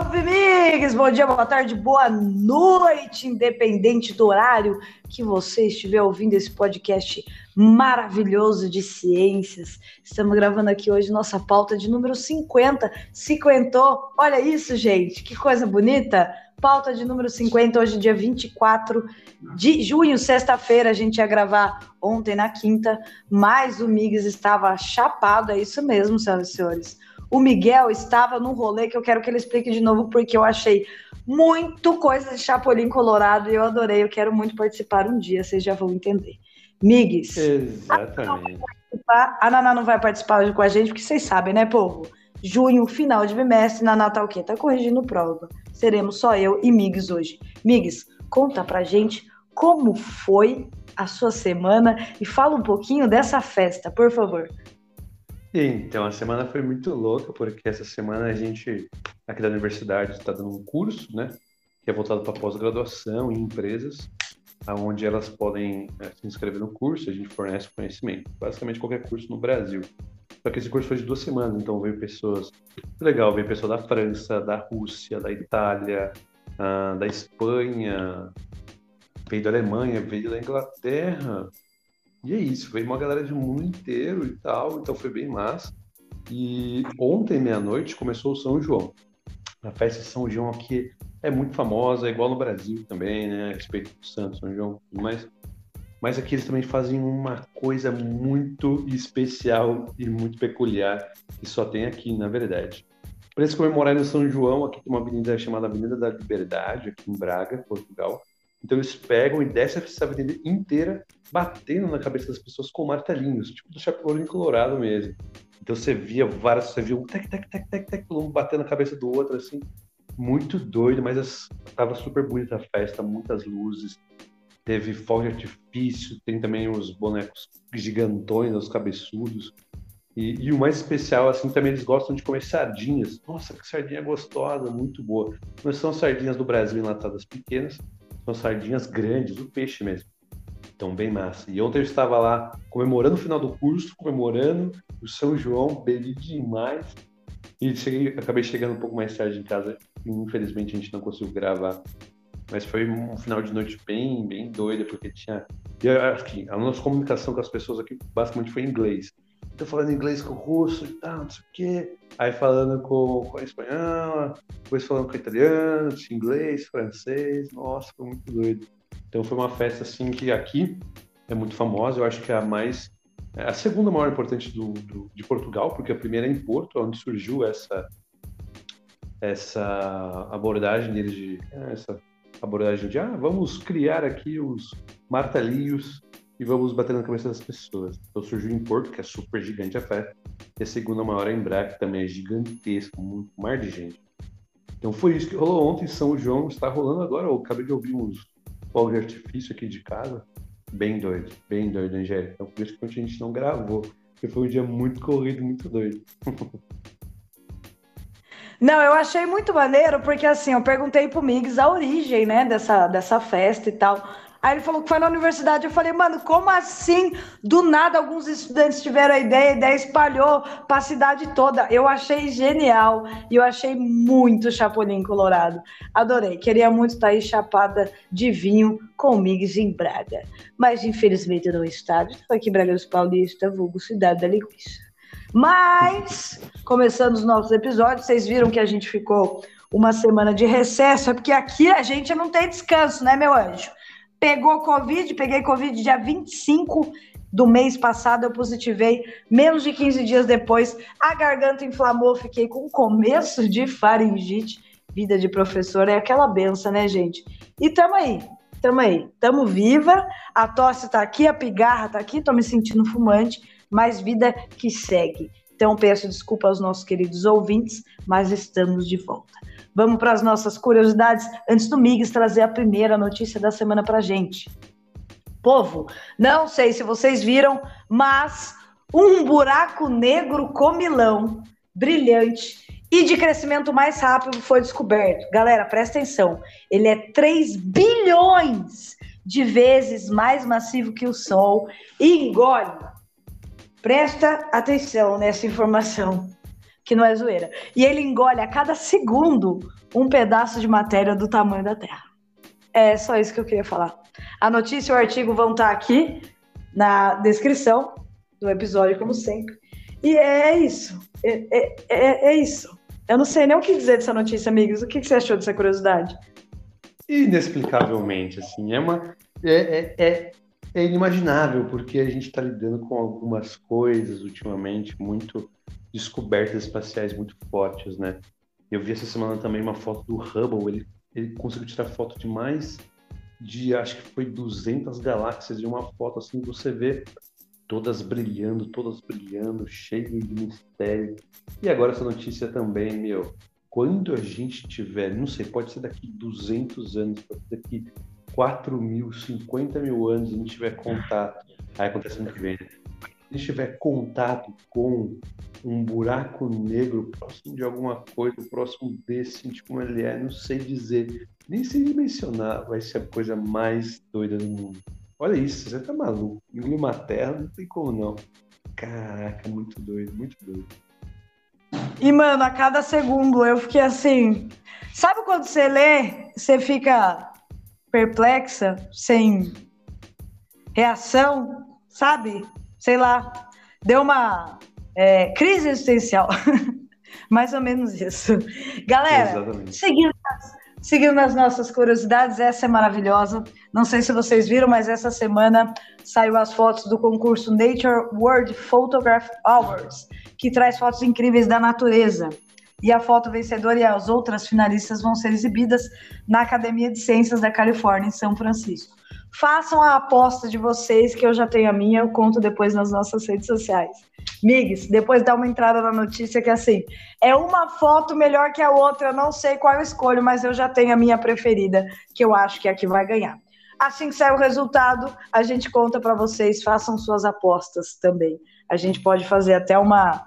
Salve, amigos! Bom dia, boa tarde, boa noite, independente do horário que você estiver ouvindo esse podcast maravilhoso de ciências. Estamos gravando aqui hoje nossa pauta de número 50. Cinquentou! Olha isso, gente, que coisa bonita! Pauta de número 50, hoje, dia 24 de junho, sexta-feira. A gente ia gravar ontem na quinta, mas o Migs estava chapado, é isso mesmo, senhoras e senhores o Miguel estava num rolê que eu quero que ele explique de novo, porque eu achei muito coisa de Chapolin Colorado e eu adorei. Eu quero muito participar um dia, vocês já vão entender. Migues. Exatamente. A Naná não vai participar com a gente, porque vocês sabem, né, povo? Junho, final de bimestre, Naná tá o quê? Tá corrigindo prova. Seremos só eu e Migues hoje. Migues, conta pra gente como foi a sua semana e fala um pouquinho dessa festa, por favor. Então, a semana foi muito louca, porque essa semana a gente, aqui da universidade, está dando um curso, né? Que é voltado para pós-graduação em empresas, onde elas podem é, se inscrever no curso, a gente fornece conhecimento. Basicamente qualquer curso no Brasil. Só que esse curso foi de duas semanas, então veio pessoas. Legal, veio pessoa da França, da Rússia, da Itália, uh, da Espanha, veio da Alemanha, veio da Inglaterra, e é isso, veio uma galera de mundo inteiro e tal, então foi bem massa. E ontem, meia-noite, começou o São João. A festa de São João aqui é muito famosa, é igual no Brasil também, né? A respeito do Santo São João e mais. Mas aqui eles também fazem uma coisa muito especial e muito peculiar, que só tem aqui, na verdade. Para eles comemorarem o São João, aqui tem uma avenida chamada Avenida da Liberdade, aqui em Braga, Portugal. Então eles pegam e descem essa avenida inteira, batendo na cabeça das pessoas com martelinhos, tipo do Chapolin Colorado mesmo. Então você via várias, você via um tec, tec, tec, tec, tec, mundo batendo na cabeça do outro, assim, muito doido, mas estava super bonita a festa, muitas luzes, teve fogo de artifício, tem também os bonecos gigantões, os cabeçudos. E, e, o mais especial, assim, também eles gostam de comer sardinhas. Nossa, que sardinha gostosa, muito boa. Não são sardinhas do Brasil enlatadas pequenas, são sardinhas grandes, o peixe mesmo. Então, bem massa. E ontem eu estava lá comemorando o final do curso, comemorando o São João, bebi demais. E cheguei, acabei chegando um pouco mais tarde em casa. Infelizmente a gente não conseguiu gravar. Mas foi um final de noite bem, bem doido, porque tinha. E aqui, a nossa comunicação com as pessoas aqui basicamente foi em inglês tô falando inglês com o russo e tal, não sei o quê. Aí falando com, com a espanhola, depois falando com o italiano, inglês, francês. Nossa, foi muito doido. Então foi uma festa assim que aqui é muito famosa. Eu acho que é a mais. É a segunda maior importante do, do, de Portugal, porque a primeira é em Porto, onde surgiu essa, essa abordagem deles de. Essa abordagem de ah, vamos criar aqui os martelinhos e vamos bater na cabeça das pessoas. Então surgiu em Porto, que é super gigante a festa, e a segunda maior é em Braga, que também é gigantesco, muito mar de gente. Então foi isso que rolou ontem em São João, está rolando agora. Eu acabei de ouvir uns fogos de artifício aqui de casa. Bem doido, bem doido, Angélica. Então por isso que a gente não gravou, porque foi um dia muito corrido, muito doido. Não, eu achei muito maneiro, porque assim, eu perguntei pro Migs a origem, né, dessa, dessa festa e tal. Aí ele falou que foi na universidade. Eu falei, mano, como assim? Do nada, alguns estudantes tiveram a ideia, a ideia espalhou para a cidade toda. Eu achei genial e eu achei muito Chapolin Colorado. Adorei. Queria muito estar aí chapada de vinho com Migs em Braga. Mas infelizmente não está. Estou aqui em Braga dos Paulista, vulgo Cidade da Linguiça. Mas, começando os nossos episódios, vocês viram que a gente ficou uma semana de recesso, é porque aqui a gente não tem descanso, né, meu anjo? Pegou Covid, peguei Covid dia 25 do mês passado, eu positivei, menos de 15 dias depois, a garganta inflamou, fiquei com começo de faringite, vida de professor, é aquela benção, né, gente? E tamo aí, tamo aí, tamo viva, a tosse tá aqui, a pigarra tá aqui, tô me sentindo fumante, mas vida que segue. Então peço desculpa aos nossos queridos ouvintes, mas estamos de volta. Vamos para as nossas curiosidades antes do Migs trazer a primeira notícia da semana para gente. Povo, não sei se vocês viram, mas um buraco negro comilão, brilhante e de crescimento mais rápido foi descoberto. Galera, presta atenção. Ele é 3 bilhões de vezes mais massivo que o Sol e engole. Presta atenção nessa informação que não é zoeira. E ele engole a cada segundo um pedaço de matéria do tamanho da Terra. É só isso que eu queria falar. A notícia e o artigo vão estar aqui na descrição do episódio, como sempre. E é isso. É, é, é, é isso. Eu não sei nem o que dizer dessa notícia, amigos. O que você achou dessa curiosidade? Inexplicavelmente, assim, é uma. É, é, é, é inimaginável, porque a gente está lidando com algumas coisas ultimamente muito descobertas espaciais muito fortes, né? Eu vi essa semana também uma foto do Hubble, ele, ele conseguiu tirar foto de mais de, acho que foi 200 galáxias de uma foto, assim, você vê todas brilhando, todas brilhando, cheio de mistério. E agora essa notícia também, meu, quando a gente tiver, não sei, pode ser daqui 200 anos, pode ser daqui 4 mil, 50 mil anos, a gente tiver contato, aí acontece ano que vem, né? Gente tiver contato com um buraco negro próximo de alguma coisa, próximo desse, de como ele é, não sei dizer, nem sei dimensionar, vai ser a coisa mais doida do mundo. Olha isso, você tá maluco. Engolir uma terra não tem como não. Caraca, muito doido, muito doido. E, mano, a cada segundo eu fiquei assim. Sabe quando você lê, você fica perplexa, sem reação, sabe? Sei lá. Deu uma é, crise existencial. Mais ou menos isso. Galera, seguindo Seguindo as nossas curiosidades, essa é maravilhosa. Não sei se vocês viram, mas essa semana saiu as fotos do concurso Nature World Photograph Awards, que traz fotos incríveis da natureza. E a foto vencedora e as outras finalistas vão ser exibidas na Academia de Ciências da Califórnia, em São Francisco. Façam a aposta de vocês, que eu já tenho a minha, eu conto depois nas nossas redes sociais. Migs, depois dá uma entrada na notícia que assim, é uma foto melhor que a outra, eu não sei qual eu escolho, mas eu já tenho a minha preferida, que eu acho que é a que vai ganhar. Assim que sair o resultado, a gente conta para vocês, façam suas apostas também. A gente pode fazer até uma,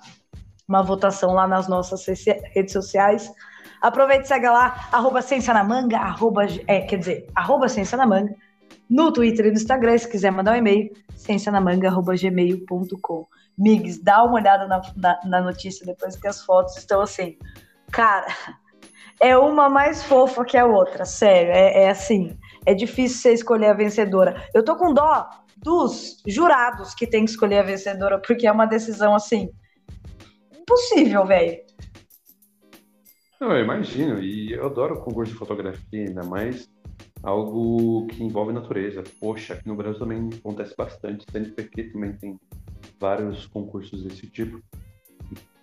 uma votação lá nas nossas redes sociais. Aproveite e segue lá, arroba Ciência na Manga, arroba, é, quer dizer, arroba Ciência na Manga, no Twitter e no Instagram, se quiser mandar um e-mail, ciencianamanga.gmail.com. Migs, dá uma olhada na, na, na notícia depois que as fotos estão assim. Cara, é uma mais fofa que a outra, sério. É, é, assim, é difícil você escolher a vencedora. Eu tô com dó dos jurados que tem que escolher a vencedora, porque é uma decisão assim impossível, velho. Eu imagino, e eu adoro concurso de fotografia, ainda mais algo que envolve natureza. Poxa, aqui no Brasil também acontece bastante, o CNPq também tem vários concursos desse tipo.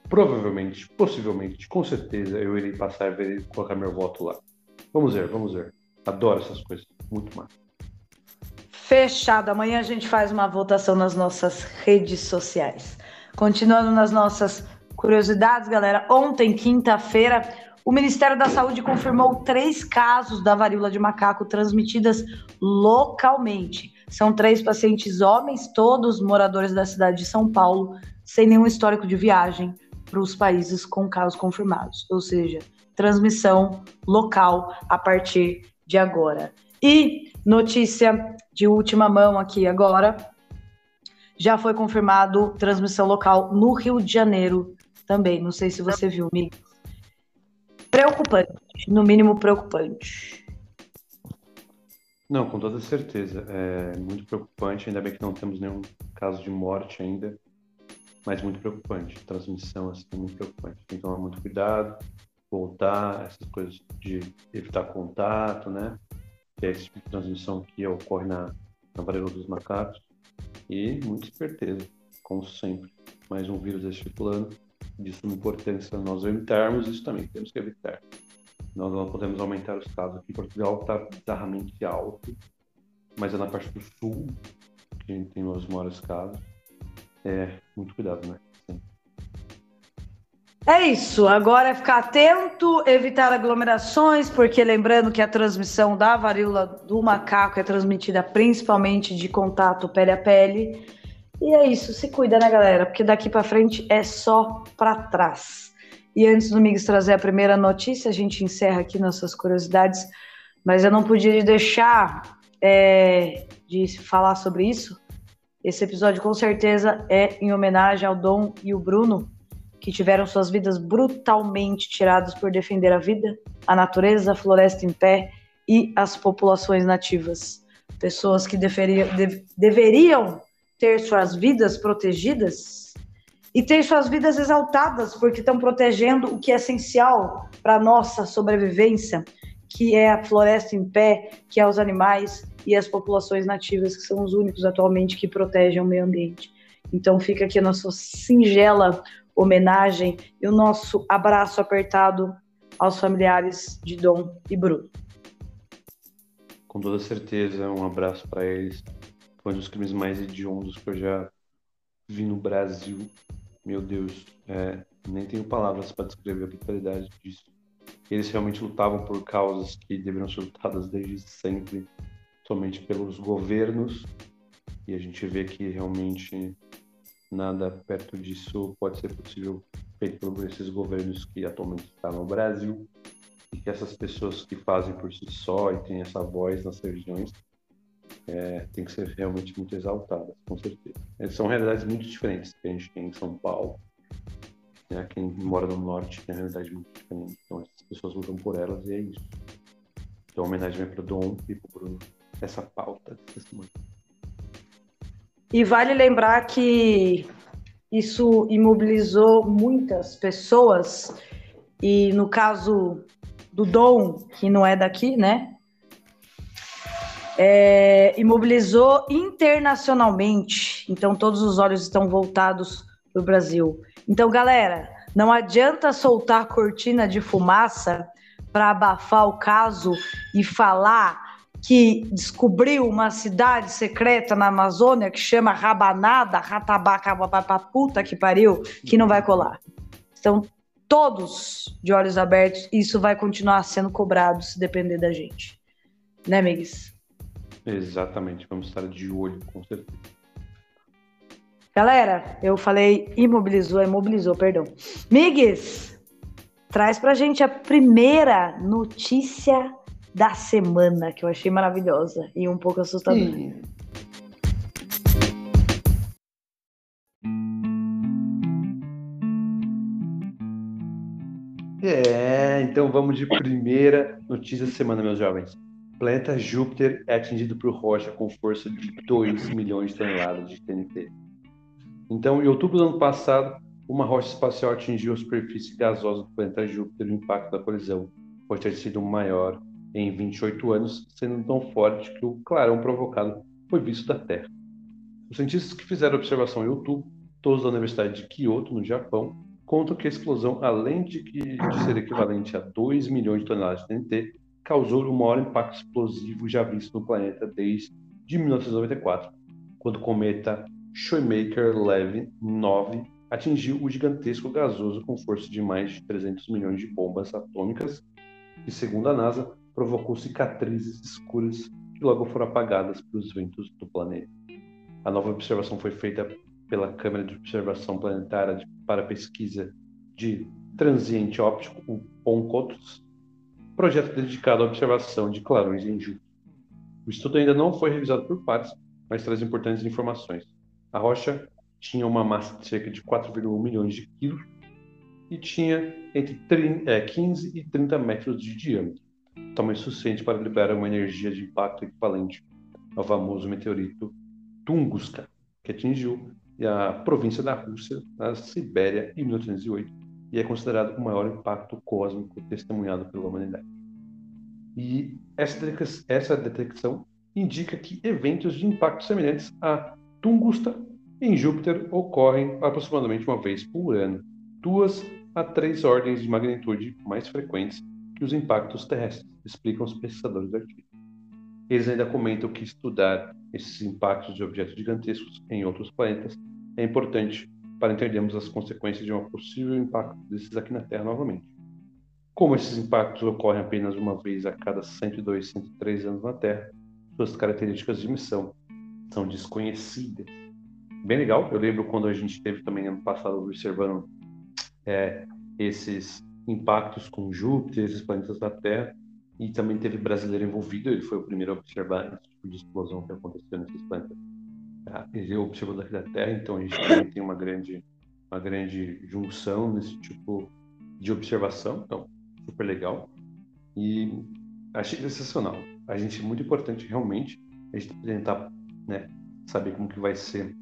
Provavelmente, possivelmente, com certeza eu irei passar e colocar meu voto lá. Vamos ver, vamos ver. Adoro essas coisas, muito mais. Fechado. Amanhã a gente faz uma votação nas nossas redes sociais. Continuando nas nossas curiosidades, galera. Ontem, quinta-feira, o Ministério da Saúde confirmou três casos da varíola de macaco transmitidas localmente. São três pacientes homens, todos moradores da cidade de São Paulo, sem nenhum histórico de viagem para os países com casos confirmados, ou seja, transmissão local a partir de agora. E notícia de última mão aqui agora, já foi confirmado transmissão local no Rio de Janeiro também. Não sei se você viu, Miguel. Preocupante, no mínimo preocupante. Não, com toda certeza. É muito preocupante, ainda bem que não temos nenhum caso de morte ainda, mas muito preocupante. Transmissão, assim, muito preocupante. Tem que tomar muito cuidado, voltar, essas coisas de evitar contato, né? Que é esse tipo de transmissão que ocorre na, na varíola dos macacos. E muita esperteza, como sempre. Mais um vírus circulando, de suma importância nós evitarmos, isso também temos que evitar. Nós não podemos aumentar os casos. Aqui em Portugal está bizarramente alto, mas é na parte do sul que a gente tem os maiores casos. É, muito cuidado, né? Sim. É isso. Agora é ficar atento, evitar aglomerações, porque lembrando que a transmissão da varíola do macaco é transmitida principalmente de contato pele a pele. E é isso. Se cuida, né, galera? Porque daqui para frente é só para trás. E antes do Miguel trazer a primeira notícia, a gente encerra aqui nossas curiosidades, mas eu não podia deixar é, de falar sobre isso. Esse episódio com certeza é em homenagem ao Dom e o Bruno, que tiveram suas vidas brutalmente tiradas por defender a vida, a natureza, a floresta em pé e as populações nativas. Pessoas que de, deveriam ter suas vidas protegidas e ter suas vidas exaltadas, porque estão protegendo o que é essencial para a nossa sobrevivência, que é a floresta em pé, que é os animais e as populações nativas, que são os únicos atualmente que protegem o meio ambiente. Então fica aqui a nossa singela homenagem e o nosso abraço apertado aos familiares de Dom e Bruno. Com toda certeza, um abraço para eles. Foi um dos crimes mais hediondos que eu já vi no Brasil. Meu Deus, é, nem tenho palavras para descrever a brutalidade disso. Eles realmente lutavam por causas que deveriam ser lutadas desde sempre, somente pelos governos. E a gente vê que realmente nada perto disso pode ser possível feito por esses governos que atualmente estão no Brasil e que essas pessoas que fazem por si só e têm essa voz nas regiões é, tem que ser realmente muito exaltadas, com certeza. Eles são realidades muito diferentes que a gente tem em São Paulo. Né? Quem mora no norte tem uma realidade muito diferente. Então, essas pessoas lutam por elas e é isso. Então, homenagem para o Dom e para o Bruno, essa pauta dessa semana. E vale lembrar que isso imobilizou muitas pessoas, e no caso do Dom, que não é daqui, né? É, imobilizou internacionalmente. Então, todos os olhos estão voltados para o Brasil. Então, galera, não adianta soltar cortina de fumaça para abafar o caso e falar que descobriu uma cidade secreta na Amazônia que chama Rabanada, Ratabaca, puta que pariu, que não vai colar. Então, todos de olhos abertos, isso vai continuar sendo cobrado se depender da gente. Né, Migues? Exatamente, vamos estar de olho, com certeza. Galera, eu falei imobilizou, imobilizou, perdão. Migues, traz pra gente a primeira notícia da semana, que eu achei maravilhosa e um pouco assustadora. Sim. É, então vamos de primeira notícia da semana, meus jovens. Planeta Júpiter é atingido por rocha com força de 2 milhões de toneladas de TNT. Então, em outubro do ano passado, uma rocha espacial atingiu a superfície gasosa do planeta Júpiter e o impacto da colisão pode ter sido maior em 28 anos, sendo tão forte que o clarão provocado foi visto da Terra. Os cientistas que fizeram a observação em outubro, todos da Universidade de Kyoto, no Japão, contam que a explosão, além de, que, de ser equivalente a 2 milhões de toneladas de TNT, causou o maior impacto explosivo já visto no planeta desde 1994, quando o cometa Shoemaker-Levy 9 atingiu o gigantesco gasoso com força de mais de 300 milhões de bombas atômicas, e, segundo a NASA, provocou cicatrizes escuras que logo foram apagadas pelos ventos do planeta. A nova observação foi feita pela Câmara de Observação Planetária para Pesquisa de Transiente Óptico, o PONCOTUS, projeto dedicado à observação de clarões em Júpiter. O estudo ainda não foi revisado por pares, mas traz importantes informações. A rocha tinha uma massa de cerca de 4,1 milhões de quilos e tinha entre 15 e 30 metros de diâmetro tamanho suficiente para liberar uma energia de impacto equivalente ao famoso meteorito Tunguska, que atingiu a província da Rússia, na Sibéria, em 1908, e é considerado o maior impacto cósmico testemunhado pela humanidade. E essa detecção indica que eventos de impacto semelhantes a Tunguska em Júpiter ocorrem aproximadamente uma vez por ano, duas a três ordens de magnitude mais frequentes que os impactos terrestres, explicam os pesquisadores do artigo. Eles ainda comentam que estudar esses impactos de objetos gigantescos em outros planetas é importante para entendermos as consequências de um possível impacto desses aqui na Terra novamente. Como esses impactos ocorrem apenas uma vez a cada 102, 103 anos na Terra, suas características de emissão são desconhecidas. Bem legal, eu lembro quando a gente teve também ano passado observando é, esses impactos com Júpiter, esses planetas da Terra, e também teve brasileiro envolvido, ele foi o primeiro a observar esse tipo de explosão que aconteceu nesses planetas. Ele observou daqui da Terra, então a gente também tem uma grande uma grande junção nesse tipo de observação, então super legal. E achei sensacional. A gente é muito importante realmente a gente tentar, né, saber como que vai ser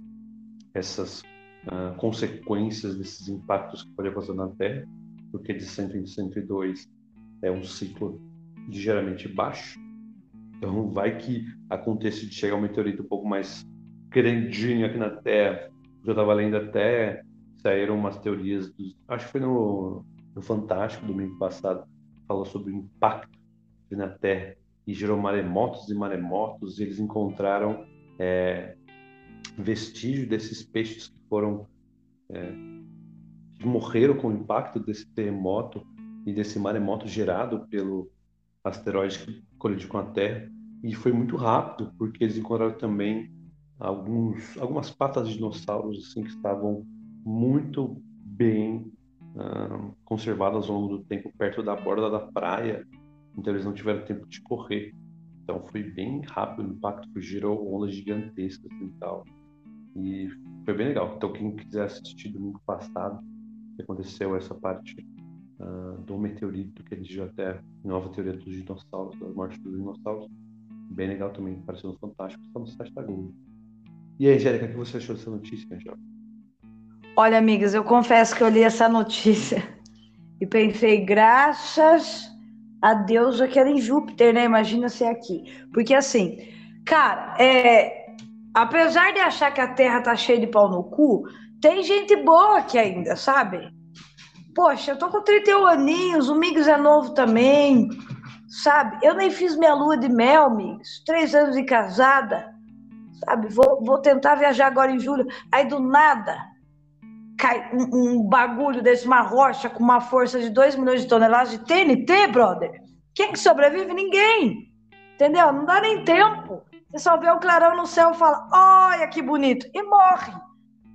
essas uh, consequências desses impactos que podem acontecer na Terra, porque de 100 em 102 é um ciclo ligeiramente baixo. Então vai que aconteça de chegar um meteorito um pouco mais grandinho aqui na Terra. Eu estava lendo até saíram umas teorias, dos, acho que foi no, no Fantástico domingo passado, falou sobre o impacto na Terra e gerou maremotos e maremotos. E eles encontraram é, vestígios desses peixes que foram é, que morreram com o impacto desse terremoto e desse maremoto gerado pelo asteroide que colidiu com a Terra. E foi muito rápido, porque eles encontraram também alguns, algumas patas de dinossauros assim que estavam muito bem uh, conservadas ao longo do tempo perto da borda da praia, então eles não tiveram tempo de correr. Então foi bem rápido o impacto, gerou ondas gigantescas e tal. E foi bem legal. Então quem quiser assistir domingo passado, que aconteceu essa parte uh, do meteorito, que eles já até nova teoria dos dinossauros, das mortes dos dinossauros, bem legal também, parecendo fantástico, está no site da. E aí, Angélica, o que você achou dessa notícia, Angélica? Olha, amigas, eu confesso que eu li essa notícia e pensei, graças a Deus eu quero em Júpiter, né? Imagina ser aqui. Porque assim, cara, é, apesar de achar que a Terra tá cheia de pau no cu, tem gente boa aqui ainda, sabe? Poxa, eu tô com 31 aninhos, o Migs é novo também, sabe? Eu nem fiz minha lua de mel, Migs. Três anos de casada, sabe? Vou, vou tentar viajar agora em julho. Aí do nada, cai um, um, bagulho desse, uma rocha com uma força de 2 milhões de toneladas de TNT, brother. Quem que sobrevive? Ninguém. Entendeu? Não dá nem tempo. Você só vê o clarão no céu e fala, olha que bonito, e morre.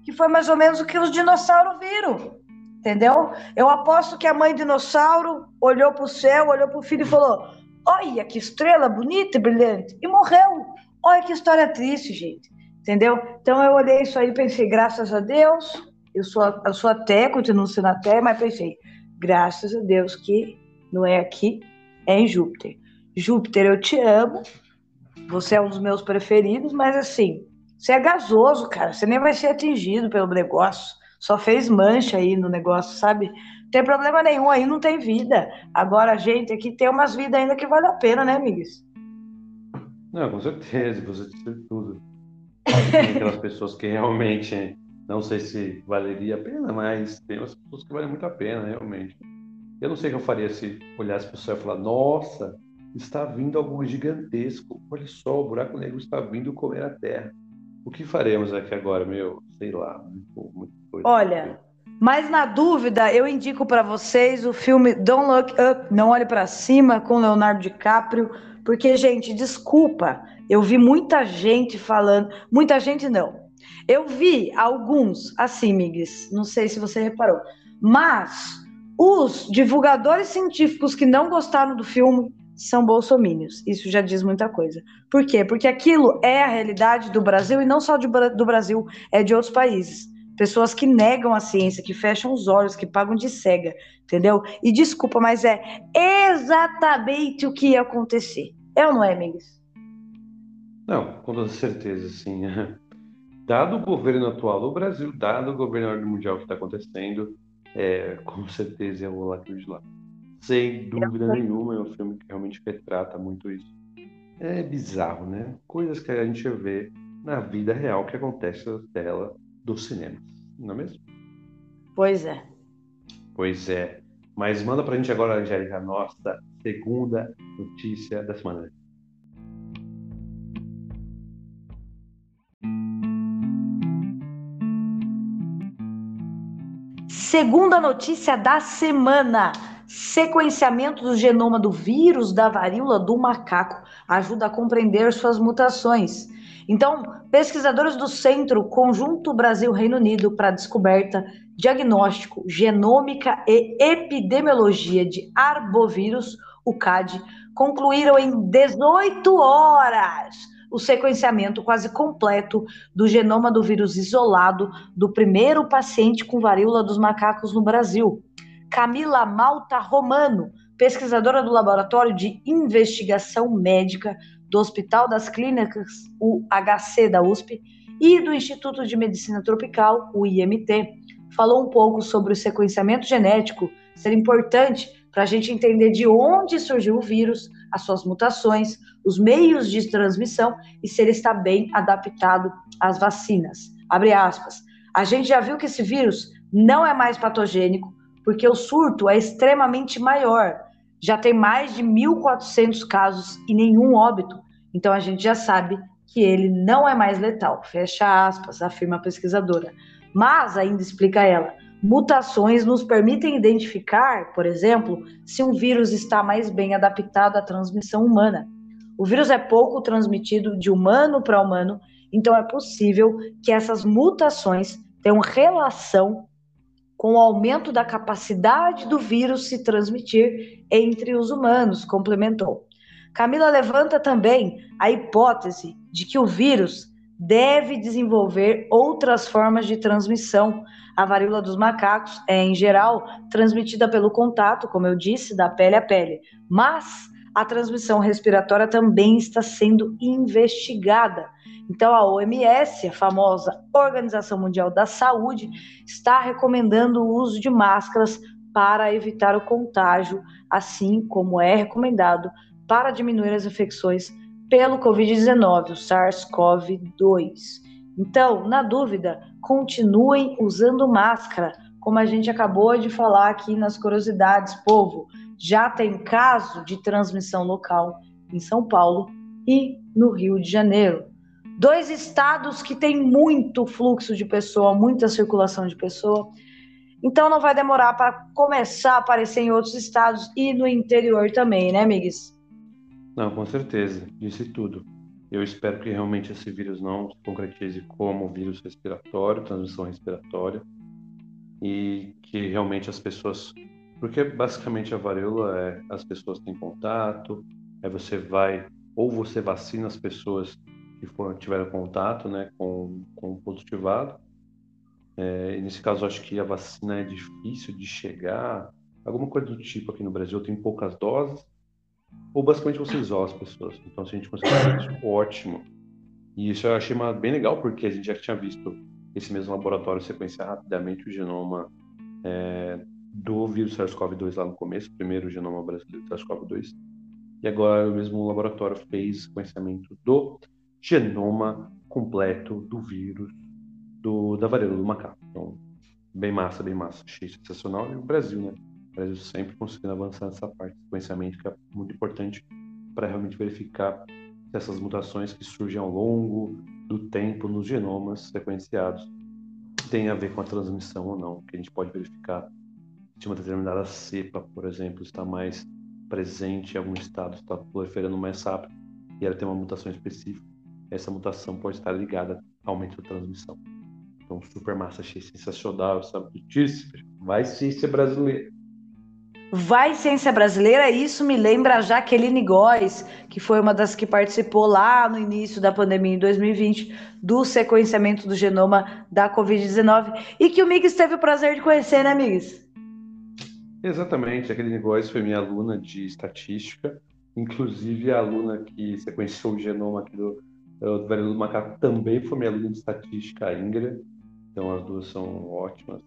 Que foi mais ou menos o que os dinossauros viram. Entendeu? Eu aposto que a mãe dinossauro olhou para o céu, olhou para o filho e falou: Olha que estrela bonita e brilhante. E morreu. Olha que história triste, gente. Entendeu? Então eu olhei isso aí e pensei: graças a Deus, eu sou, eu sou até, continuo sendo até, mas pensei, graças a Deus que não é aqui, é em Júpiter. Júpiter, eu te amo, você é um dos meus preferidos, mas assim, você é gasoso, cara, você nem vai ser atingido pelo negócio, só fez mancha aí no negócio, sabe? Não tem problema nenhum, aí não tem vida. Agora, gente aqui tem umas vidas ainda que vale a pena, né, amigos? Não, com certeza, você disse tudo. Tem aquelas pessoas que realmente não sei se valeria a pena, mas tem umas pessoas que valem muito a pena, realmente. Eu não sei o que eu faria se olhasse para o céu e falar: Nossa, está vindo algo gigantesco. Olha só, o buraco negro está vindo comer a Terra. O que faremos aqui agora, meu? Sei lá, muito, coisa. Olha, mas na dúvida, eu indico para vocês o filme Don't Look Up, Não Olhe para Cima, com Leonardo DiCaprio, porque, gente, desculpa, eu vi muita gente falando, muita gente não, eu vi alguns, assim, Migues, não sei se você reparou, mas os divulgadores científicos que não gostaram do filme são bolsomínios. Isso já diz muita coisa. Por quê? Porque aquilo é a realidade do Brasil e não só de, do Brasil, é de outros países. Pessoas que negam a ciência, que fecham os olhos, que pagam de cega, entendeu? E desculpa, mas é exatamente o que ia acontecer. É ou não é, Migues? Não, com toda certeza, sim. dado o governo atual do Brasil, dado o governo ordem mundial que está acontecendo, é, com certeza eu vou lá de lá. Sem dúvida nenhuma, é um filme que realmente retrata muito isso. É bizarro, né? Coisas que a gente vê na vida real que acontece na tela do cinema, não é mesmo? Pois é. Pois é. Mas manda pra gente agora, Angélica, a nossa segunda notícia da semana. Segunda notícia da semana: sequenciamento do genoma do vírus da varíola do macaco ajuda a compreender suas mutações. Então, pesquisadores do Centro Conjunto Brasil-Reino Unido para descoberta, diagnóstico, genômica e epidemiologia de arbovírus, o CAD, concluíram em 18 horas o sequenciamento quase completo do genoma do vírus isolado do primeiro paciente com varíola dos macacos no Brasil. Camila Malta Romano, pesquisadora do Laboratório de Investigação Médica do Hospital das Clínicas, o HC da USP, e do Instituto de Medicina Tropical, o IMT, falou um pouco sobre o sequenciamento genético ser importante para a gente entender de onde surgiu o vírus, as suas mutações, os meios de transmissão e se ele está bem adaptado às vacinas. Abre aspas. A gente já viu que esse vírus não é mais patogênico, porque o surto é extremamente maior. Já tem mais de 1.400 casos e nenhum óbito. Então a gente já sabe que ele não é mais letal. Fecha aspas, afirma a pesquisadora. Mas, ainda explica ela, mutações nos permitem identificar, por exemplo, se um vírus está mais bem adaptado à transmissão humana. O vírus é pouco transmitido de humano para humano, então é possível que essas mutações tenham relação com o aumento da capacidade do vírus se transmitir entre os humanos, complementou. Camila levanta também a hipótese de que o vírus deve desenvolver outras formas de transmissão. A varíola dos macacos é, em geral, transmitida pelo contato, como eu disse, da pele a pele, mas a transmissão respiratória também está sendo investigada. Então, a OMS, a famosa Organização Mundial da Saúde, está recomendando o uso de máscaras para evitar o contágio, assim como é recomendado para diminuir as infecções pelo Covid-19, o SARS-CoV-2. Então, na dúvida, continuem usando máscara, como a gente acabou de falar aqui nas curiosidades, povo já tem caso de transmissão local em São Paulo e no Rio de Janeiro. Dois estados que têm muito fluxo de pessoa, muita circulação de pessoa. Então não vai demorar para começar a aparecer em outros estados e no interior também, né, amigos? Não, com certeza. Disse tudo. Eu espero que realmente esse vírus não se concretize como vírus respiratório, transmissão respiratória, e que realmente as pessoas porque basicamente a varíola é as pessoas têm contato, aí você vai, ou você vacina as pessoas que tiveram contato né, com, com o positivado. É, nesse caso, acho que a vacina é difícil de chegar, alguma coisa do tipo aqui no Brasil, tem poucas doses, ou basicamente você isola as pessoas. Então, se a gente conseguir isso, ótimo. E isso eu achei bem legal, porque a gente já tinha visto esse mesmo laboratório sequenciar rapidamente o genoma é, do vírus SARS-CoV-2 lá no começo, primeiro genoma brasileiro SARS-CoV-2, e agora o mesmo laboratório fez sequenciamento do genoma completo do vírus do, da varíola do macaco. Então, bem massa, bem massa. Achei sensacional. E o Brasil, né? O Brasil sempre conseguindo avançar nessa parte sequenciamento, que é muito importante para realmente verificar se essas mutações que surgem ao longo do tempo nos genomas sequenciados têm a ver com a transmissão ou não, que a gente pode verificar de uma determinada cepa, por exemplo, está mais presente em algum estado, está proliferando mais rápido e ela tem uma mutação específica, essa mutação pode estar ligada ao aumento da transmissão. Então, super massa, achei sensacional essa notícia. Vai ciência brasileira. Vai ciência brasileira, isso me lembra a Jaqueline Góes, que foi uma das que participou lá no início da pandemia em 2020 do sequenciamento do genoma da Covid-19 e que o Miguel teve o prazer de conhecer, né, Miguel? Exatamente, aquele negócio foi minha aluna de estatística, inclusive a aluna que sequenciou o genoma aqui do, do Velho do Macaco também foi minha aluna de estatística, a Ingrid, então as duas são ótimas.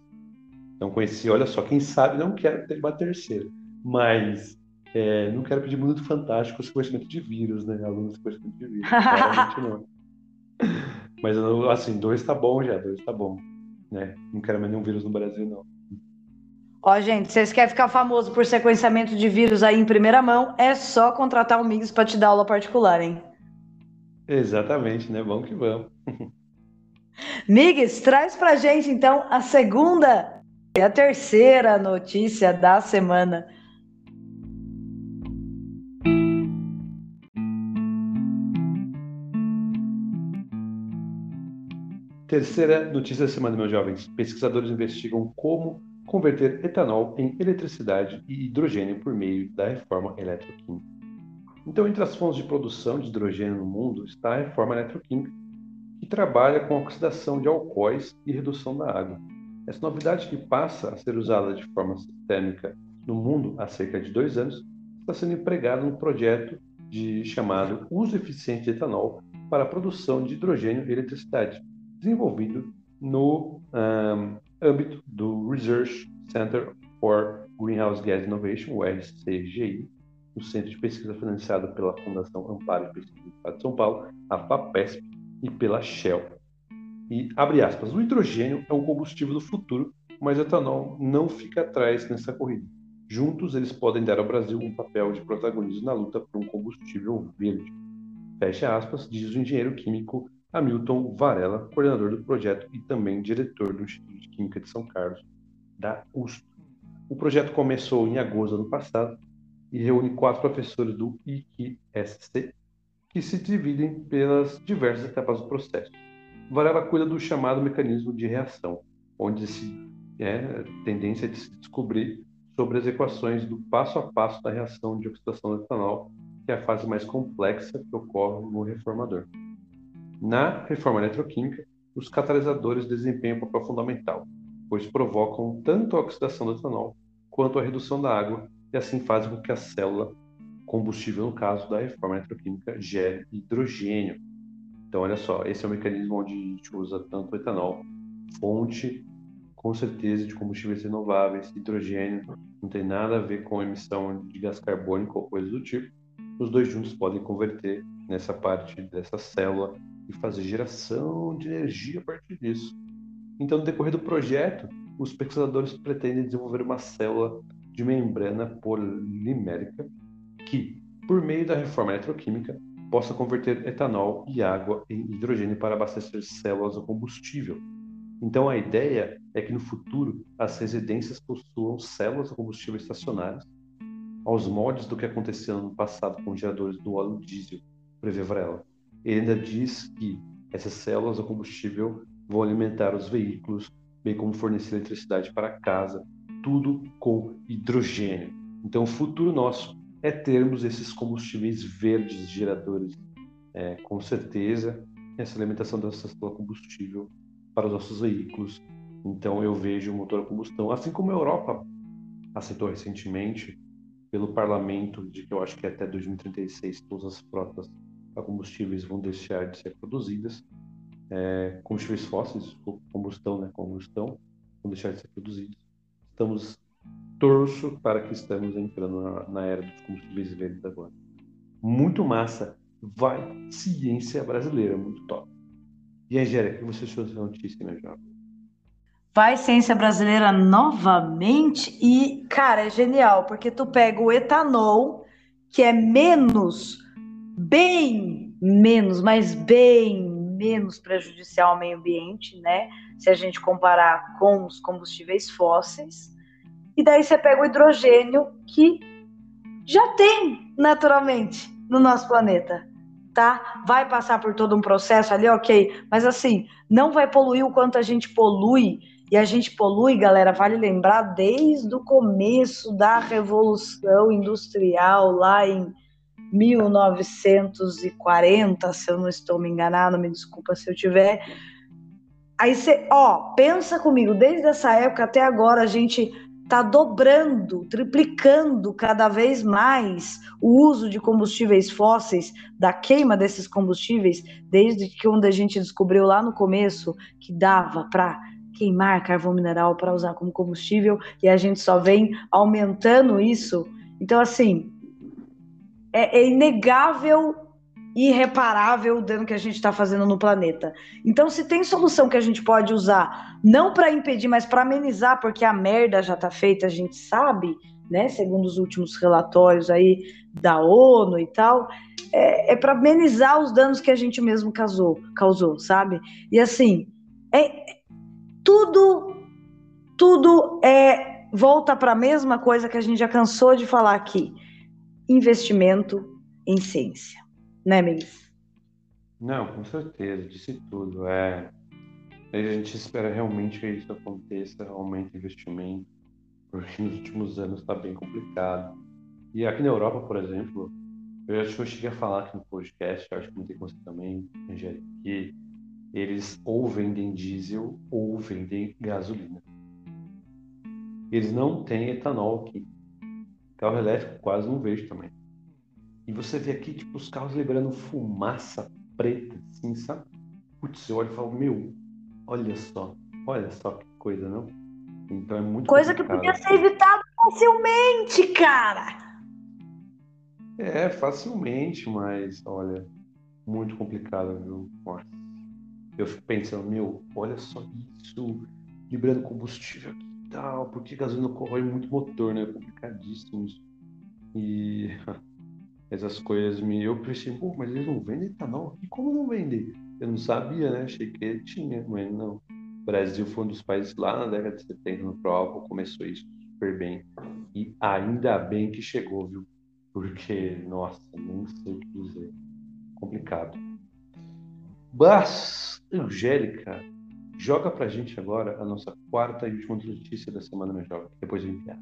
Então conheci, olha só, quem sabe não quero ter uma terceira, mas é, não quero pedir muito fantástico o conhecimento de vírus, né? Aluno de conhecimento de vírus, claramente não. Mas assim, dois tá bom já, dois tá bom, né? Não quero mais nenhum vírus no Brasil, não. Ó, gente, vocês querem ficar famoso por sequenciamento de vírus aí em primeira mão, é só contratar o Migs para te dar aula particular, hein? Exatamente, né? Vamos que vamos. Migs, traz pra gente então a segunda e a terceira notícia da semana. Terceira notícia da semana, meus jovens. Pesquisadores investigam como converter etanol em eletricidade e hidrogênio por meio da reforma eletroquímica. Então, entre as fontes de produção de hidrogênio no mundo está a reforma eletroquímica, que trabalha com a oxidação de alcoóis e redução da água. Essa novidade que passa a ser usada de forma sistêmica no mundo há cerca de dois anos está sendo empregada no projeto de chamado uso eficiente de etanol para a produção de hidrogênio e eletricidade, desenvolvido no um, âmbito do Research Center for Greenhouse Gas Innovation, o RCGI, o centro de pesquisa financiado pela Fundação Amparo e Pesquisa do Estado de São Paulo, a FAPESP, e pela Shell. E, abre aspas, o hidrogênio é o combustível do futuro, mas o etanol não fica atrás nessa corrida. Juntos, eles podem dar ao Brasil um papel de protagonismo na luta por um combustível verde. Fecha aspas, diz o engenheiro químico Hamilton Varela, coordenador do projeto e também diretor do Instituto de Química de São Carlos, da USP. O projeto começou em agosto do ano passado e reúne quatro professores do IQSC, que se dividem pelas diversas etapas do processo. Varela cuida do chamado mecanismo de reação, onde se é tendência de se descobrir sobre as equações do passo a passo da reação de oxidação do etanol, que é a fase mais complexa que ocorre no reformador. Na reforma eletroquímica, os catalisadores desempenham um papel fundamental, pois provocam tanto a oxidação do etanol quanto a redução da água e assim fazem com que a célula combustível, no caso da reforma eletroquímica, gere hidrogênio. Então, olha só, esse é o mecanismo onde a gente usa tanto o etanol, fonte com certeza de combustíveis renováveis, hidrogênio, não tem nada a ver com emissão de gás carbônico ou coisa do tipo. Os dois juntos podem converter nessa parte dessa célula e fazer geração de energia a partir disso. Então, no decorrer do projeto, os pesquisadores pretendem desenvolver uma célula de membrana polimérica que, por meio da reforma eletroquímica, possa converter etanol e água em hidrogênio para abastecer células a combustível. Então, a ideia é que no futuro as residências possuam células a combustível estacionárias, aos moldes do que aconteceu no passado com geradores do óleo diesel, prevê Varela. Ele ainda diz que essas células a combustível vão alimentar os veículos, bem como fornecer eletricidade para casa, tudo com hidrogênio. Então, o futuro nosso é termos esses combustíveis verdes geradores, é, com certeza, essa alimentação dessa célula combustível para os nossos veículos. Então, eu vejo o motor a combustão, assim como a Europa aceitou recentemente pelo parlamento de que eu acho que até 2036 todas as frotas a combustíveis vão deixar de ser produzidas, é, combustíveis fósseis, combustão, né, combustão, vão deixar de ser produzidos. Estamos torço para que estamos entrando na, na era dos combustíveis verdes agora. Muito massa, vai ciência brasileira, muito top. E Angélica, o que você achou dessa notícia, meu jovem? Vai ciência brasileira novamente e, cara, é genial, porque tu pega o etanol, que é menos bem menos, mas bem menos prejudicial ao meio ambiente, né? Se a gente comparar com os combustíveis fósseis. E daí você pega o hidrogênio que já tem naturalmente no nosso planeta, tá? Vai passar por todo um processo ali, ok, mas assim, não vai poluir o quanto a gente polui. E a gente polui, galera, vale lembrar, desde o começo da Revolução Industrial, lá em 1940, se eu não estou me enganando, me desculpa se eu tiver. Aí você, ó, pensa comigo, desde essa época até agora a gente está dobrando, triplicando cada vez mais o uso de combustíveis fósseis, da queima desses combustíveis, desde que quando a gente descobriu lá no começo que dava para queimar carvão mineral para usar como combustível e a gente só vem aumentando isso. Então, assim, é, é inegável irreparável o dano que a gente está fazendo no planeta. Então, se tem solução que a gente pode usar, não para impedir, mas para amenizar, porque a merda já está feita, a gente sabe, né? Segundo os últimos relatórios aí da ONU e tal, é, é para amenizar os danos que a gente mesmo causou, causou, sabe? E assim, é tudo, tudo é volta para a mesma coisa que a gente já cansou de falar aqui investimento em ciência, né, Melis? Não, com certeza, disse tudo. É, a gente espera realmente que isso aconteça, aumente o investimento, porque nos últimos anos está bem complicado. E aqui na Europa, por exemplo, Eu acho que eu cheguei a falar aqui no podcast, acho que comentei com você também, Angélica, que eles ou vendem diesel ou vendem gasolina. Eles não têm etanol aqui. Carro elétrico quase não vejo também. E você vê aqui, tipo, os carros liberando fumaça preta, assim, sabe? Putz, eu olho e falo, meu, olha só, olha só que coisa, não? Então é muito Coisa complicado. que podia ser evitada facilmente, cara! É, facilmente, mas olha, muito complicado, viu? Nossa. Eu fico pensando, meu, olha só isso, liberando combustível aqui e tal, porque gasolina corrói muito motor, né? É complicadíssimo isso. E essas coisas me. Eu pensei, pô, mas eles não vendem etanol? E como não vendem? Eu não sabia, né? Achei que tinha, mas não. O Brasil foi um dos países lá na década de 70, no Pro começou isso super bem. E ainda bem que chegou, viu? porque, nossa, nem sei o que dizer. Complicado. Mas, Angélica, joga pra gente agora a nossa quarta e última notícia da semana no Joga, depois eu enviar.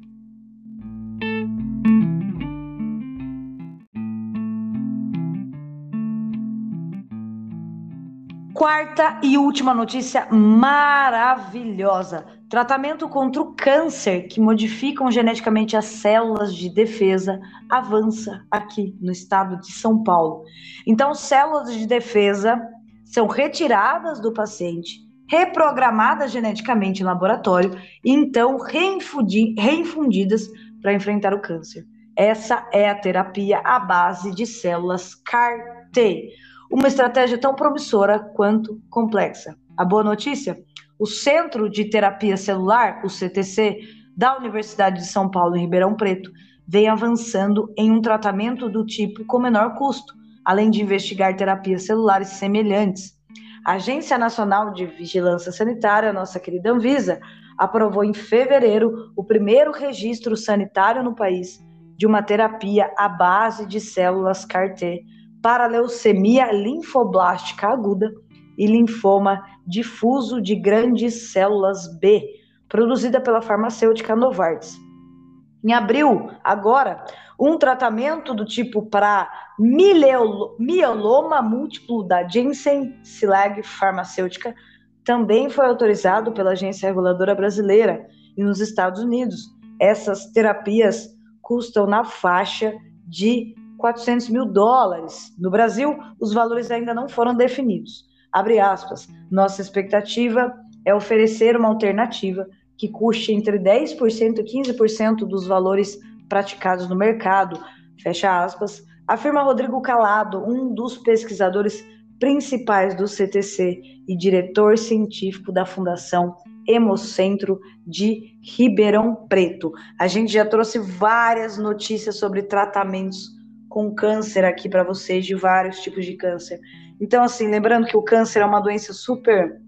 Quarta e última notícia maravilhosa. Tratamento contra o câncer que modificam geneticamente as células de defesa avança aqui no estado de São Paulo. Então, células de defesa são retiradas do paciente, reprogramadas geneticamente em laboratório e então reinfundidas para enfrentar o câncer. Essa é a terapia à base de células CAR-T uma estratégia tão promissora quanto complexa. A boa notícia? O Centro de Terapia Celular, o CTC, da Universidade de São Paulo, em Ribeirão Preto, vem avançando em um tratamento do tipo com menor custo, além de investigar terapias celulares semelhantes. A Agência Nacional de Vigilância Sanitária, nossa querida Anvisa, aprovou em fevereiro o primeiro registro sanitário no país de uma terapia à base de células CAR-T para leucemia linfoblástica aguda e linfoma difuso de grandes células B, produzida pela farmacêutica Novartis. Em abril, agora, um tratamento do tipo para mieloma múltiplo da Janssen Slag Farmacêutica também foi autorizado pela Agência Reguladora Brasileira e nos Estados Unidos. Essas terapias custam na faixa de 400 mil dólares. No Brasil, os valores ainda não foram definidos. Abre aspas. Nossa expectativa é oferecer uma alternativa que custe entre 10% e 15% dos valores praticados no mercado. Fecha aspas. Afirma Rodrigo Calado, um dos pesquisadores principais do CTC e diretor científico da Fundação Hemocentro de Ribeirão Preto. A gente já trouxe várias notícias sobre tratamentos com câncer aqui para vocês, de vários tipos de câncer. Então, assim, lembrando que o câncer é uma doença super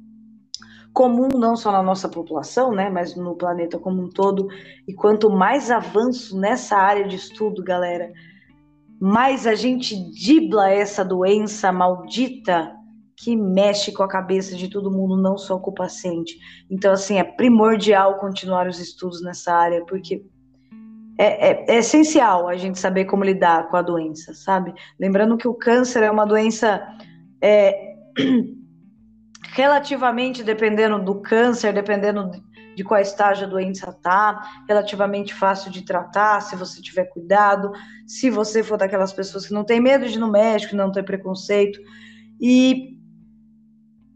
comum, não só na nossa população, né, mas no planeta como um todo. E quanto mais avanço nessa área de estudo, galera, mais a gente dibla essa doença maldita que mexe com a cabeça de todo mundo, não só com o paciente. Então, assim, é primordial continuar os estudos nessa área, porque é, é, é, essencial a gente saber como lidar com a doença, sabe? Lembrando que o câncer é uma doença é, relativamente, dependendo do câncer, dependendo de qual estágio a doença tá, relativamente fácil de tratar, se você tiver cuidado, se você for daquelas pessoas que não tem medo de ir no médico, não tem preconceito. E,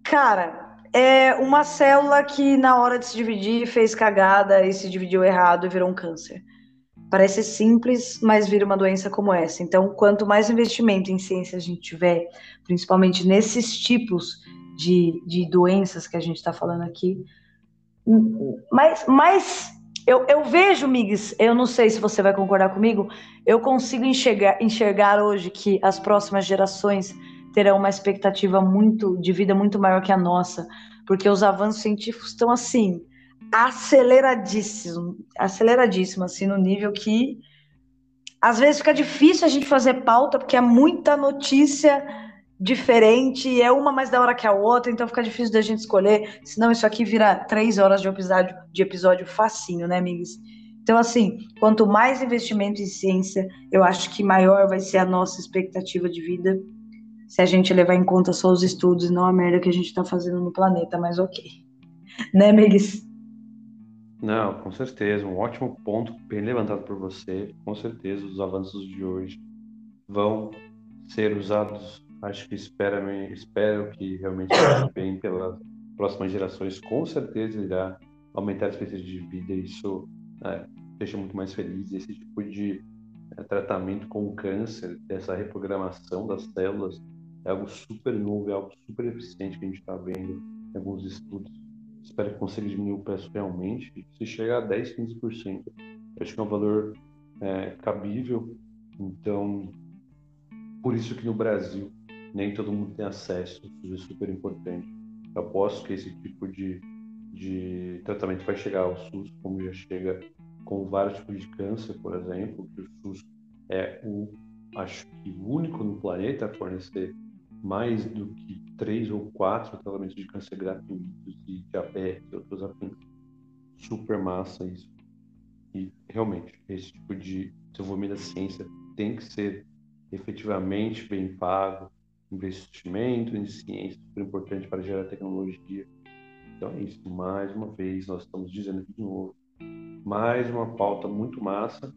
cara, é uma célula que na hora de se dividir fez cagada e se dividiu errado e virou um câncer. Parece simples, mas vira uma doença como essa. Então, quanto mais investimento em ciência a gente tiver, principalmente nesses tipos de, de doenças que a gente está falando aqui, mais, mais eu, eu, vejo, Migues, eu não sei se você vai concordar comigo, eu consigo enxergar, enxergar hoje que as próximas gerações terão uma expectativa muito de vida muito maior que a nossa, porque os avanços científicos estão assim, aceleradíssimo, aceleradíssimo, assim, no nível que às vezes fica difícil a gente fazer pauta, porque é muita notícia diferente, é uma mais da hora que a outra, então fica difícil da gente escolher, senão isso aqui vira três horas de episódio, de episódio facinho, né, amigos? Então, assim, quanto mais investimento em ciência, eu acho que maior vai ser a nossa expectativa de vida, se a gente levar em conta só os estudos e não a merda que a gente está fazendo no planeta, mas ok. Né, Melis? Não, com certeza. Um ótimo ponto, bem levantado por você. Com certeza, os avanços de hoje vão ser usados. Acho que espero, espero que realmente bem pelas próximas gerações. Com certeza irá aumentar a expectativa de vida. Isso é, deixa muito mais feliz. Esse tipo de é, tratamento com câncer, dessa reprogramação das células, é algo super novo, é algo super eficiente que a gente está vendo em alguns estudos espero que consiga diminuir o preço realmente. Se chegar a 10, 15%, acho que é um valor é, cabível. Então, por isso que no Brasil nem todo mundo tem acesso, isso é super importante. Eu aposto que esse tipo de, de tratamento vai chegar ao SUS, como já chega com vários tipos de câncer, por exemplo, que o SUS é o, acho que, o único no planeta a fornecer mais do que três ou quatro tratamentos de câncer gratuitos e diabetes outros afins. Super massa isso. E realmente, esse tipo de desenvolvimento da ciência tem que ser efetivamente bem pago. Investimento em ciência super importante para gerar tecnologia. Então é isso. Mais uma vez, nós estamos dizendo aqui de novo. Mais uma pauta muito massa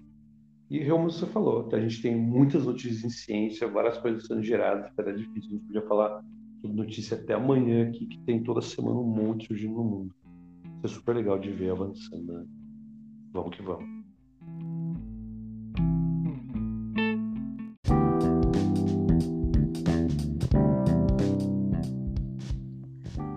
e como você falou, a gente tem muitas notícias em ciência, várias coisas sendo geradas, era difícil, a gente podia falar sobre notícia até amanhã aqui, que tem toda semana um monte surgindo no mundo. Isso é super legal de ver avançando, né? Vamos que vamos.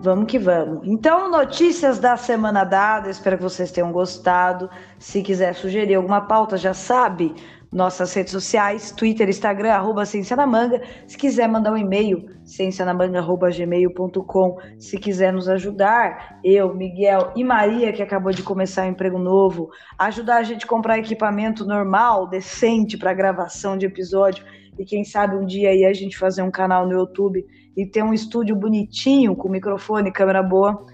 Vamos que vamos. Então, notícias da semana dada, espero que vocês tenham gostado. Se quiser sugerir alguma pauta, já sabe, nossas redes sociais, Twitter, Instagram, arroba Ciência na Manga. Se quiser mandar um e-mail, ciencianamanga.gmail.com. Se quiser nos ajudar, eu, Miguel e Maria, que acabou de começar um emprego novo, ajudar a gente a comprar equipamento normal, decente para gravação de episódio e quem sabe um dia aí a gente fazer um canal no YouTube e ter um estúdio bonitinho com microfone e câmera boa,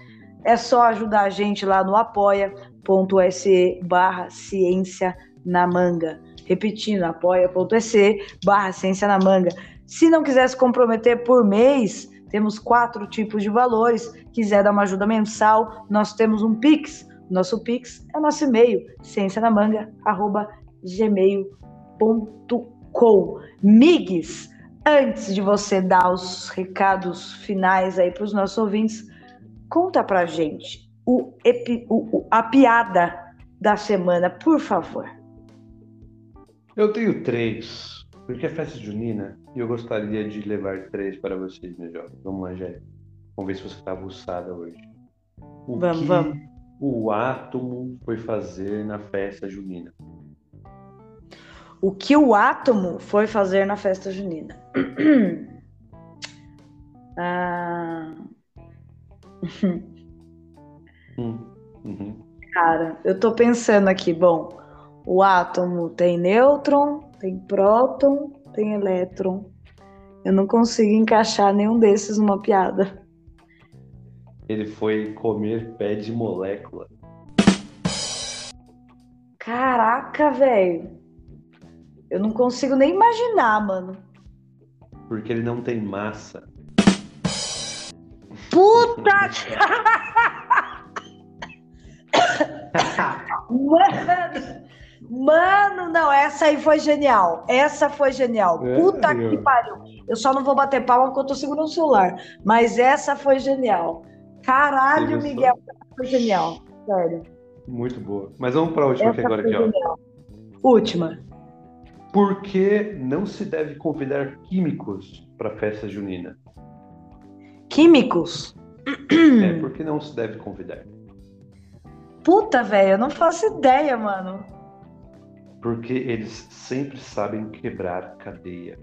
é só ajudar a gente lá no apoia.se barra ciência na manga. Repetindo, apoia.se barra ciência na manga. Se não quiser se comprometer por mês, temos quatro tipos de valores. Quiser dar uma ajuda mensal, nós temos um Pix. Nosso Pix é nosso e-mail, ciencianamanga.gmail.com. Migs, antes de você dar os recados finais aí para os nossos ouvintes, conta para gente o, epi, o, a piada da semana, por favor. Eu tenho três, porque é festa junina e eu gostaria de levar três para vocês, meus jovens. Vamos lá, Jair. Vamos ver se você está abuçada hoje. O vamos, que vamos. o átomo foi fazer na festa junina? O que o átomo foi fazer na festa junina? ah... hum, uhum. Cara, eu tô pensando aqui, bom, o átomo tem nêutron, tem próton, tem elétron. Eu não consigo encaixar nenhum desses numa piada. Ele foi comer pé de molécula. Caraca, velho. Eu não consigo nem imaginar, mano. Porque ele não tem massa. Puta! mano, mano, não, essa aí foi genial. Essa foi genial. É, Puta eu... que pariu. Eu só não vou bater palma porque eu tô segurando o celular. Mas essa foi genial. Caralho, Miguel, essa foi genial. Sério. Muito boa. Mas vamos pra última essa aqui agora, aqui, ó. Última. Por que não se deve convidar químicos para festa junina? Químicos? É, por que não se deve convidar? Puta, velho, eu não faço ideia, mano. Porque eles sempre sabem quebrar cadeia.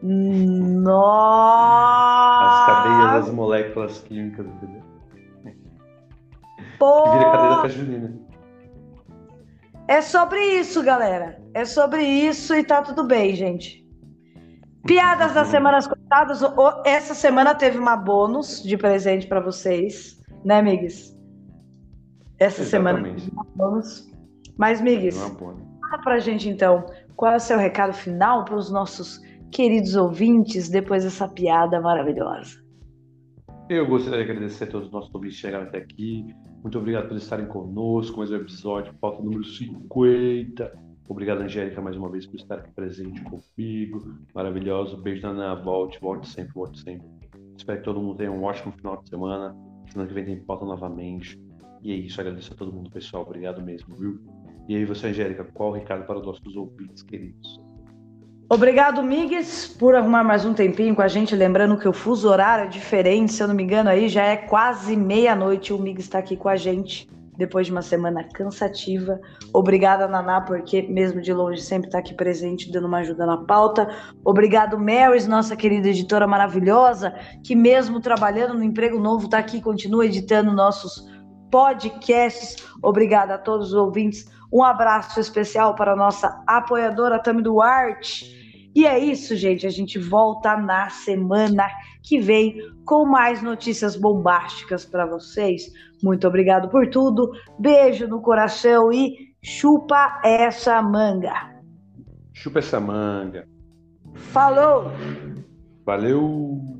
Nossa! As cadeias das moléculas químicas, entendeu? Pô! Que vira cadeia da festa junina. É sobre isso, galera. É sobre isso e tá tudo bem, gente. Piadas das semanas contadas. Essa semana teve uma bônus de presente para vocês, né, amigos? essa Exatamente. semana vamos. Mas, Migues, fala pra gente então, qual é o seu recado final para os nossos queridos ouvintes depois dessa piada maravilhosa? Eu gostaria de agradecer a todos os nossos ouvintes que chegaram até aqui. Muito obrigado por estarem conosco. Mais um episódio, pauta número 50. Obrigado, Angélica, mais uma vez por estar aqui presente comigo. Maravilhoso. Beijo na Ana. Volte, volte sempre, volte sempre. Espero que todo mundo tenha um ótimo final de semana. Semana que vem tem pauta novamente. E é isso. Agradeço a todo mundo, pessoal. Obrigado mesmo, viu? E aí, você, Angélica, qual o recado para os nossos ouvintes queridos? Obrigado, Migues, por arrumar mais um tempinho com a gente. Lembrando que o fuso horário é diferente, se eu não me engano, aí já é quase meia-noite. O Migues está aqui com a gente depois de uma semana cansativa. Obrigada, Naná, porque mesmo de longe sempre está aqui presente, dando uma ajuda na pauta. Obrigado, Marys, nossa querida editora maravilhosa, que mesmo trabalhando no emprego novo, está aqui, continua editando nossos podcasts. Obrigada a todos os ouvintes. Um abraço especial para a nossa apoiadora Tami Duarte e é isso, gente. A gente volta na semana que vem com mais notícias bombásticas para vocês. Muito obrigado por tudo. Beijo no coração e chupa essa manga. Chupa essa manga. Falou! Valeu!